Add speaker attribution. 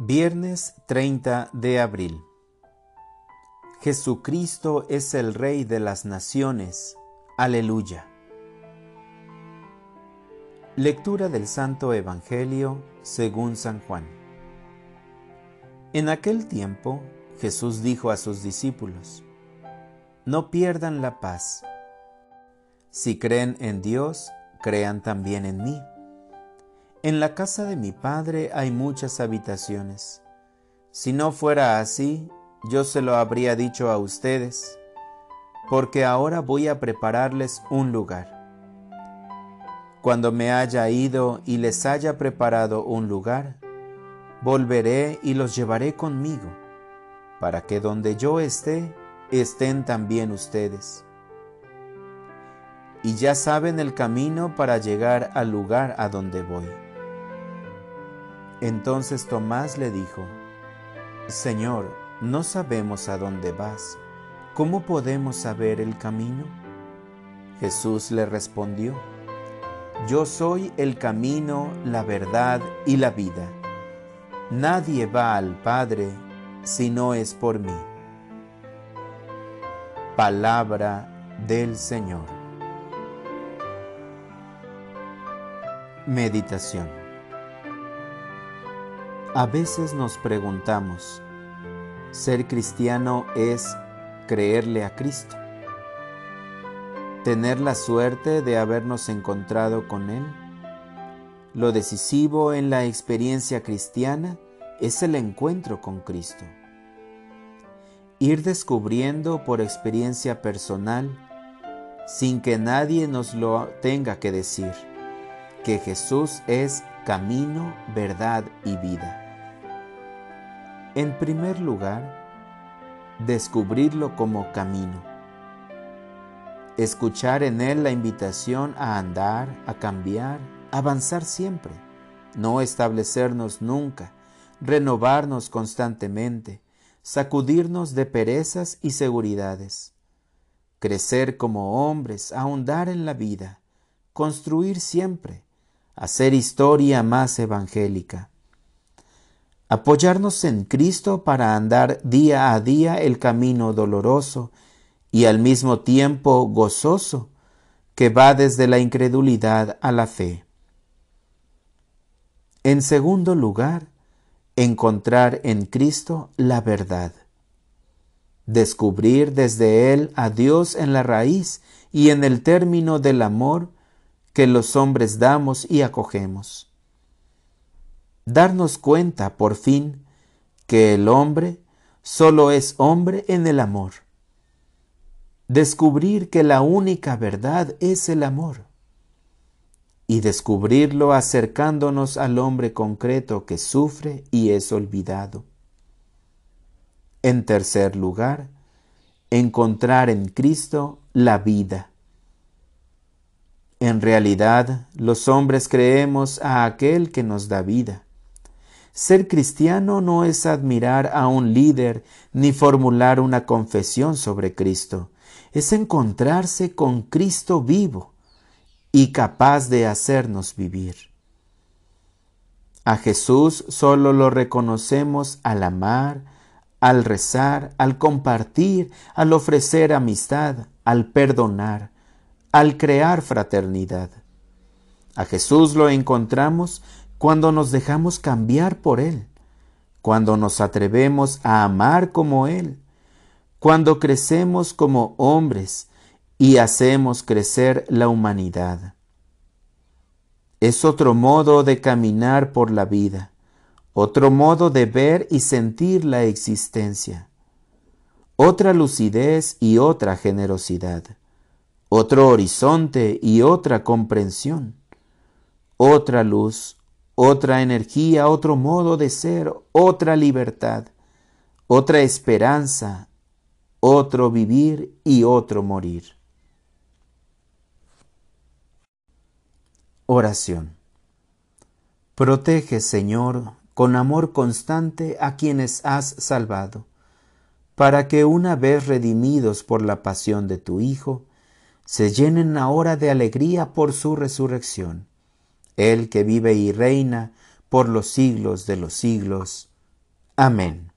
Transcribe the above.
Speaker 1: Viernes 30 de abril. Jesucristo es el Rey de las naciones. Aleluya. Lectura del Santo Evangelio según San Juan. En aquel tiempo Jesús dijo a sus discípulos, No pierdan la paz. Si creen en Dios, crean también en mí. En la casa de mi Padre hay muchas habitaciones. Si no fuera así, yo se lo habría dicho a ustedes, porque ahora voy a prepararles un lugar. Cuando me haya ido y les haya preparado un lugar, volveré y los llevaré conmigo, para que donde yo esté, estén también ustedes. Y ya saben el camino para llegar al lugar a donde voy. Entonces Tomás le dijo, Señor, no sabemos a dónde vas. ¿Cómo podemos saber el camino? Jesús le respondió, Yo soy el camino, la verdad y la vida. Nadie va al Padre si no es por mí. Palabra del Señor. Meditación a veces nos preguntamos, ¿ser cristiano es creerle a Cristo? ¿Tener la suerte de habernos encontrado con Él? Lo decisivo en la experiencia cristiana es el encuentro con Cristo. Ir descubriendo por experiencia personal, sin que nadie nos lo tenga que decir, que Jesús es camino, verdad y vida. En primer lugar, descubrirlo como camino. Escuchar en él la invitación a andar, a cambiar, avanzar siempre, no establecernos nunca, renovarnos constantemente, sacudirnos de perezas y seguridades, crecer como hombres, ahondar en la vida, construir siempre, hacer historia más evangélica. Apoyarnos en Cristo para andar día a día el camino doloroso y al mismo tiempo gozoso que va desde la incredulidad a la fe. En segundo lugar, encontrar en Cristo la verdad. Descubrir desde Él a Dios en la raíz y en el término del amor que los hombres damos y acogemos. Darnos cuenta, por fin, que el hombre solo es hombre en el amor. Descubrir que la única verdad es el amor. Y descubrirlo acercándonos al hombre concreto que sufre y es olvidado. En tercer lugar, encontrar en Cristo la vida en realidad, los hombres creemos a aquel que nos da vida. Ser cristiano no es admirar a un líder ni formular una confesión sobre Cristo, es encontrarse con Cristo vivo y capaz de hacernos vivir. A Jesús solo lo reconocemos al amar, al rezar, al compartir, al ofrecer amistad, al perdonar, al crear fraternidad. A Jesús lo encontramos cuando nos dejamos cambiar por Él, cuando nos atrevemos a amar como Él, cuando crecemos como hombres y hacemos crecer la humanidad. Es otro modo de caminar por la vida, otro modo de ver y sentir la existencia, otra lucidez y otra generosidad otro horizonte y otra comprensión, otra luz, otra energía, otro modo de ser, otra libertad, otra esperanza, otro vivir y otro morir. Oración. Protege, Señor, con amor constante a quienes has salvado, para que una vez redimidos por la pasión de tu Hijo, se llenen ahora de alegría por su resurrección, Él que vive y reina por los siglos de los siglos. Amén.